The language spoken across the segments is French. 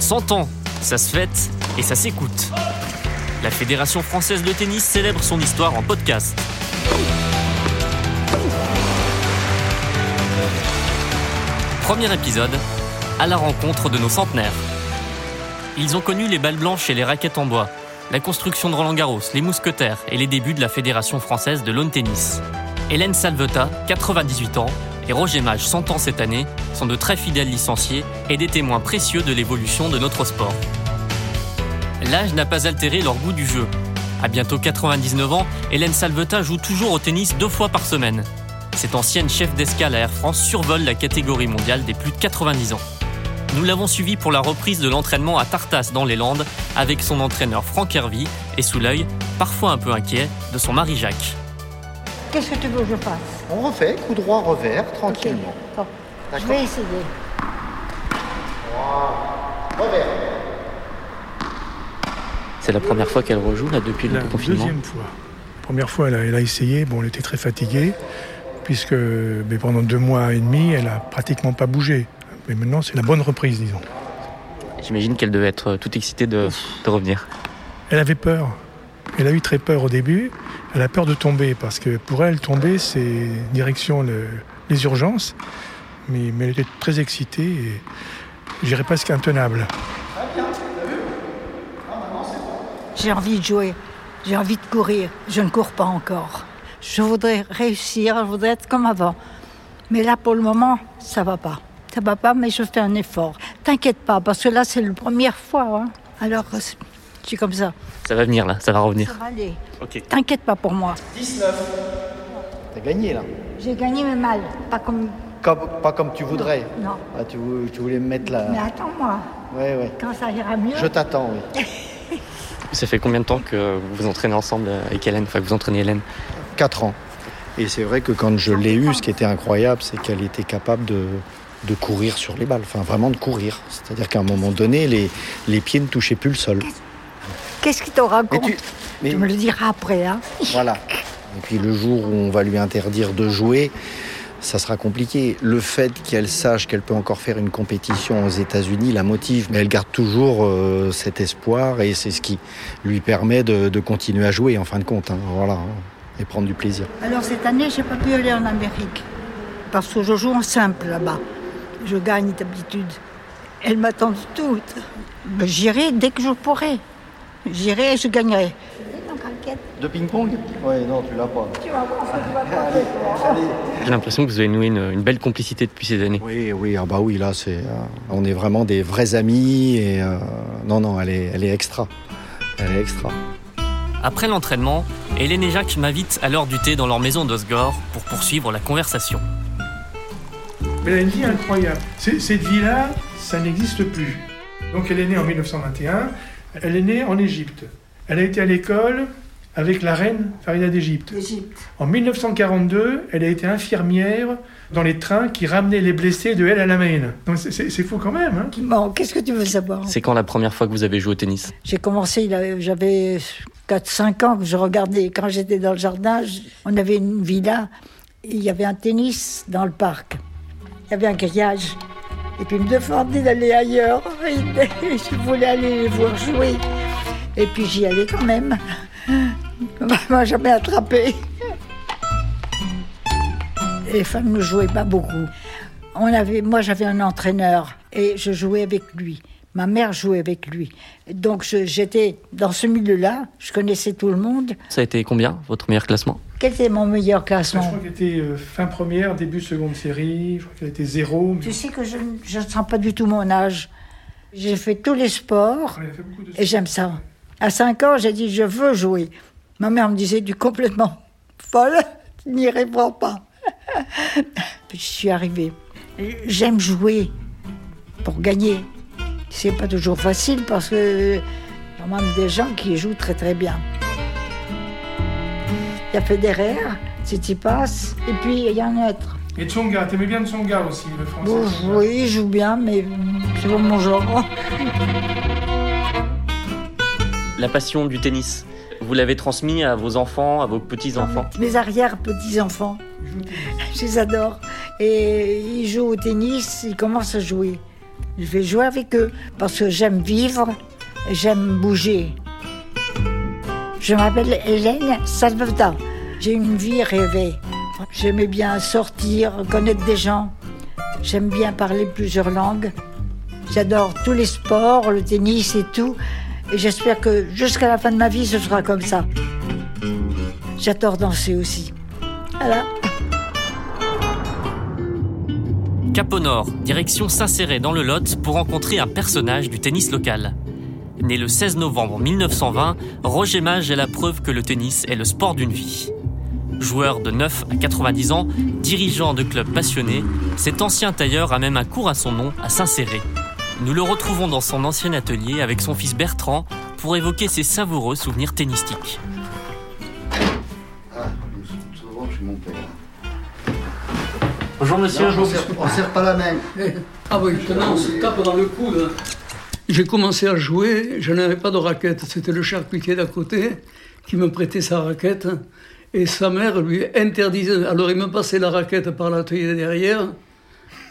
100 ans, ça se fête et ça s'écoute. La Fédération française de tennis célèbre son histoire en podcast. Premier épisode, à la rencontre de nos centenaires. Ils ont connu les balles blanches et les raquettes en bois, la construction de Roland Garros, les mousquetaires et les débuts de la Fédération française de lawn tennis. Hélène Salveta, 98 ans, et Roger Mage, 100 ans cette année, sont de très fidèles licenciés et des témoins précieux de l'évolution de notre sport. L'âge n'a pas altéré leur goût du jeu. À bientôt 99 ans, Hélène Salveta joue toujours au tennis deux fois par semaine. Cette ancienne chef d'escale à Air France survole la catégorie mondiale des plus de 90 ans. Nous l'avons suivi pour la reprise de l'entraînement à Tartas dans les Landes avec son entraîneur Franck Hervy et sous l'œil, parfois un peu inquiet, de son mari Jacques. Qu'est-ce que tu veux que je fasse? On refait, coup droit, revers, tranquillement. Bon, Je vais essayer. Revers. C'est la première fois qu'elle rejoue là depuis La deuxième fois. Première fois, elle a, elle a essayé. Bon, elle était très fatiguée, puisque mais pendant deux mois et demi, elle a pratiquement pas bougé. Mais maintenant, c'est la bonne reprise, disons. J'imagine qu'elle devait être toute excitée de, de revenir. Elle avait peur. Elle a eu très peur au début. Elle a peur de tomber, parce que pour elle, tomber, c'est direction le- les urgences. Mais, mais elle était très excitée et je dirais presque intenable. J'ai envie de jouer. J'ai envie de courir. Je ne cours pas encore. Je voudrais réussir. Je voudrais être comme avant. Mais là, pour le moment, ça va pas. Ça va pas, mais je fais un effort. T'inquiète pas, parce que là, c'est la première fois. hein. Alors, suis comme ça. Ça va venir là, ça va Ça revenir. va aller. Ok. T'inquiète pas pour moi. 19. T'as gagné là. J'ai gagné, mais mal. Pas comme. Comme- pas comme tu voudrais. Non. Ah, tu voulais me mettre là. Mais attends-moi. Ouais, ouais. Quand ça ira mieux. Je t'attends, oui. Ça fait combien de temps que vous vous entraînez ensemble avec Hélène, enfin que vous entraînez Hélène? 4 ans. Et c'est vrai que quand je l'ai eue, ce qui était incroyable, c'est qu'elle était capable de, de courir sur les balles. Enfin, vraiment de courir. C'est-à-dire qu'à un moment donné, les, les pieds ne touchaient plus le sol. Qu'est-ce qui te raconte tu- mais- Tu me le diras après, hein. Voilà. Et puis le jour où on va lui interdire de jouer, ça sera compliqué. Le fait qu'elle sache qu'elle peut encore faire une compétition aux États-Unis la motive, mais elle garde toujours euh, cet espoir et c'est ce qui lui permet de, de continuer à jouer en fin de compte. hein. Voilà. hein. Et prendre du plaisir. Alors cette année, j'ai pas pu aller en Amérique parce que je joue en simple là-bas. Je gagne d'habitude. Elle m'attend toutes. J'irai dès que je pourrai. J'irai et je gagnerai. De ping-pong? Oui, non, tu l'as pas. J'ai l'impression que vous avez noué une, une belle complicité depuis ces années. Oui, oui, ah bah oui, là, c'est, euh, on est vraiment des vrais amis et euh, non, non, elle est, elle est extra. Elle est extra. Après l'entraînement, Hélène et Jacques m'invitent à l'heure du thé dans leur maison d'Osgore pour poursuivre la conversation. Mais elle a une vie incroyable. Cette vie-là, ça n'existe plus. Donc elle est née en 1921. Elle est née en Égypte. Elle a été à l'école avec la reine Farida d'Égypte. En 1942, elle a été infirmière dans les trains qui ramenaient les blessés de El Alamein. Donc c'est- fou quand même. Hein Bon, qu'est-ce que tu veux savoir? C'est quand la première fois que vous avez joué au tennis? J'ai commencé, j'avais 4-5 ans que je regardais. Quand j'étais dans le jardin, on avait une villa. Il y avait un tennis dans le parc. Il y avait un grillage. Et puis il me demandait d'aller ailleurs. Je voulais aller les voir jouer. Et puis j'y allais quand même. On m'a jamais attrapé. Les femmes ne jouaient pas beaucoup. On avait, moi, j'avais un entraîneur et je jouais avec lui. Ma mère jouait avec lui. Donc je- j'étais dans ce milieu-là. Je connaissais tout le monde. Ça a été combien, votre meilleur classement? Quel était mon meilleur je classement? crois qu'elle était euh, fin première, début seconde série. Je crois qu'elle était zéro. mais- Tu sais que je ne je ne sens pas du tout mon âge. J'ai fait tous les sports de et j'aime ça. À 5 ans, j'ai dit je veux jouer. Ma mère me disait tu es complètement folle, tu n'y répondras pas. Puis je suis arrivée. J'aime jouer pour gagner. C'est pas toujours facile parce que il y a même des gens qui jouent très très bien. Il y a Federer, Tsitsipas, et puis il y en a un autre. Et Tsonga, t'aimais bien Tsonga aussi, le français. Bon, oui, il joue bien, mais c'est pas mon genre. La passion du tennis, vous l'avez transmis à vos enfants, à vos petits-enfants? Mes arrière-petits-enfants, je les adore. Et ils jouent au tennis, ils commencent à jouer. Je vais jouer avec eux parce que j'aime vivre j'aime bouger. Je m'appelle Hélène Salvata. J'ai une vie rêvée. J'aimais bien sortir, connaître des gens. J'aime bien parler plusieurs langues. J'adore tous les sports, le tennis et tout. Et j'espère que jusqu'à la fin de ma vie, ce sera comme ça. J'adore danser aussi. Voilà. Cap Nord, direction Saint-Céré dans le Lot pour rencontrer un personnage du tennis local. Né le 16 novembre 1920, Roger Mage est la preuve que le tennis est le sport d'une vie. Joueur de 9 à 90 ans, dirigeant de club passionné, cet ancien tailleur a même un cours à son nom à Saint-Céré. Nous le retrouvons dans son ancien atelier avec son fils Bertrand pour évoquer ses savoureux souvenirs tennistiques. Ah, souvent mon père. Bonjour monsieur. on on serre pas la main. Ah oui, maintenant on se tape dans le coude. J'ai commencé à jouer, je n'avais pas de raquette, c'était le charcutier d'à côté qui me prêtait sa raquette. Et sa mère lui interdisait, alors il me passait la raquette par l'atelier derrière,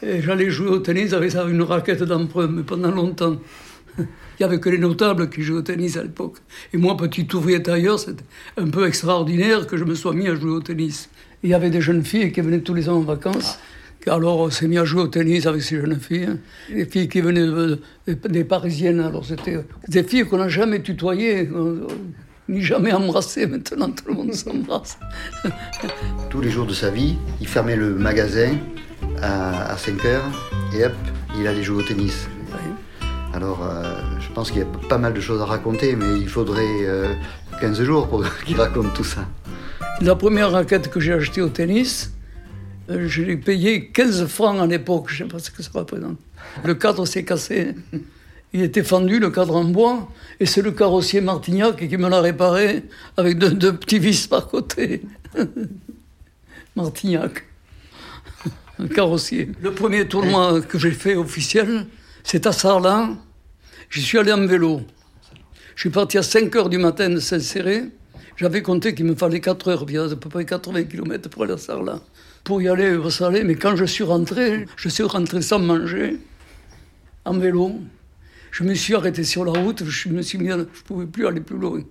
et j'allais jouer au tennis avec ça, une raquette d'emprunt, mais pendant longtemps. Il n'y avait que les notables qui jouaient au tennis à l'époque. Et moi, petit ouvrier tailleur, c'était un peu extraordinaire que je me sois mis à jouer au tennis. Il y avait des jeunes filles qui venaient tous les ans en vacances. Alors on s'est mis à jouer au tennis avec ces jeunes filles. Les filles qui venaient de- de- des Parisiennes, alors c'était des filles qu'on n'a jamais tutoyées, euh, ni jamais embrassées. Maintenant, tout le monde s'embrasse. Tous les jours de sa vie, il fermait le magasin à, 5 heures et hop, il allait jouer au tennis. Alors, euh, je pense qu'il y a pas mal de choses à raconter, mais il faudrait euh, 15 jours pour qu'il raconte tout ça. La première raquette que j'ai achetée au tennis, euh, je l'ai payée 15 francs à l'époque, je ne sais pas ce que ça représente. Le cadre s'est cassé. Il était fendu, le cadre en bois, et c'est le carrossier Martignac qui me l'a réparé avec deux, petits vis par côté. Martignac, un carrossier. Le premier tournoi que j'ai fait officiel, c'est à Sarlat. J'y suis allé en vélo. Je suis parti à 5 heures du matin de Saint-Céré. J'avais compté qu'il me fallait 4 heures, puis à peu près 80 km pour aller à Sarlat. Pour y aller au Salé, mais quand je suis rentré, je suis rentré sans manger, en vélo. Je me suis arrêté sur la route, je me suis mis, je pouvais plus aller plus loin.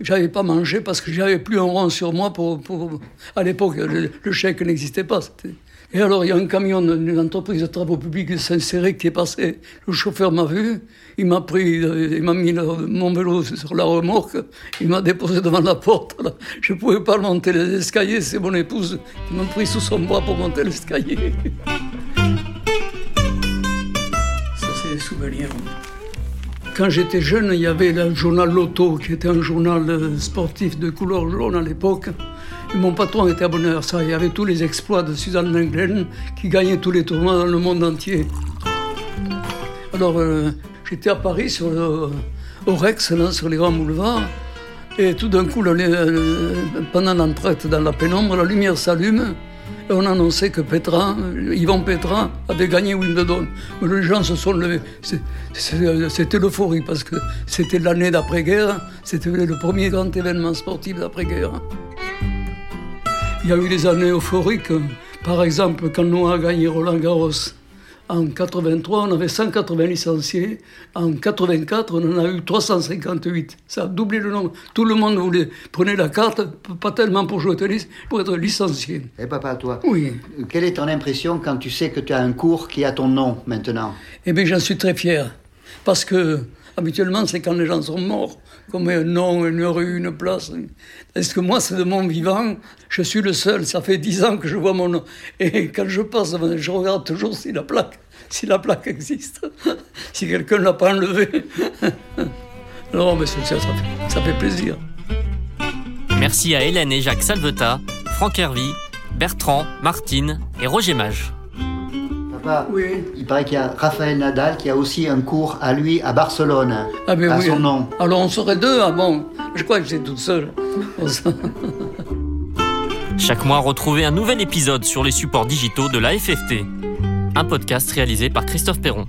J'avais pas mangé parce que j'avais plus un rond sur moi pour, pour- à l'époque, le, chèque n'existait pas. Et alors, il y a un camion d'une entreprise de travaux publics de Saint-Céré qui est passé. Le chauffeur m'a vu, il m'a pris, euh, il m'a mis mon vélo sur la remorque, il m'a déposé devant la porte. Je ne pouvais pas monter les escaliers, c'est mon épouse qui m'a pris sous son bras pour monter l'escalier. Ça, c'est des souvenirs. Quand j'étais jeune, il y avait le journal Loto, qui était un journal euh, sportif de couleur jaune à l'époque. Mon patron était à ça. Il y avait tous les exploits de Suzanne Lenglen, qui gagnait tous les tournois dans le monde entier. Alors, euh, j'étais à Paris, sur le, au Rex, sur les grands boulevards. Et tout d'un coup, pendant l'entraite dans la pénombre, la lumière s'allume. Et on annonçait que Petra, euh, Yvan Petra, avait gagné Wimbledon. Mais les gens se sont levés. C'était l'euphorie parce que c'était l'année d'après-guerre. C'était le premier grand événement sportif d'après-guerre. Il y a eu des années euphoriques. Par exemple, quand Noah a gagné Roland Garros en 83, on avait 180 licenciés. En 84, on en a eu 358. Ça a doublé le nombre. Tout le monde voulait prenait la carte, pas tellement pour jouer au tennis, pour être licencié. Et papa, toi, Oui. quelle est ton impression quand tu sais que tu as un cours qui a ton nom maintenant? Eh bien, j'en suis très fier. Parce que, habituellement, c'est quand les gens sont morts, qu'on met un nom, une rue, une place. Est-ce que moi, c'est de mon vivant? Je suis le seul. Ça fait dix ans que je vois mon nom. Et quand je passe, je regarde toujours si la plaque, si la plaque existe. si quelqu'un ne l'a pas enlevée. non, mais ça, ça fait, ça fait plaisir. Merci à Hélène et Jacques Salveta, Franck Hervy, Bertrand, Martine et Roger Mage. Papa, Oui. il paraît qu'il y a Raphaël Nadal qui a aussi un cours à lui à Barcelone, Ah, ben à oui. son nom. Alors, on serait deux Ah bon? Je crois que j'étais toute seule. Chaque mois, retrouvez un nouvel épisode sur les supports digitaux de la FFT. Un podcast réalisé par Christophe Perron.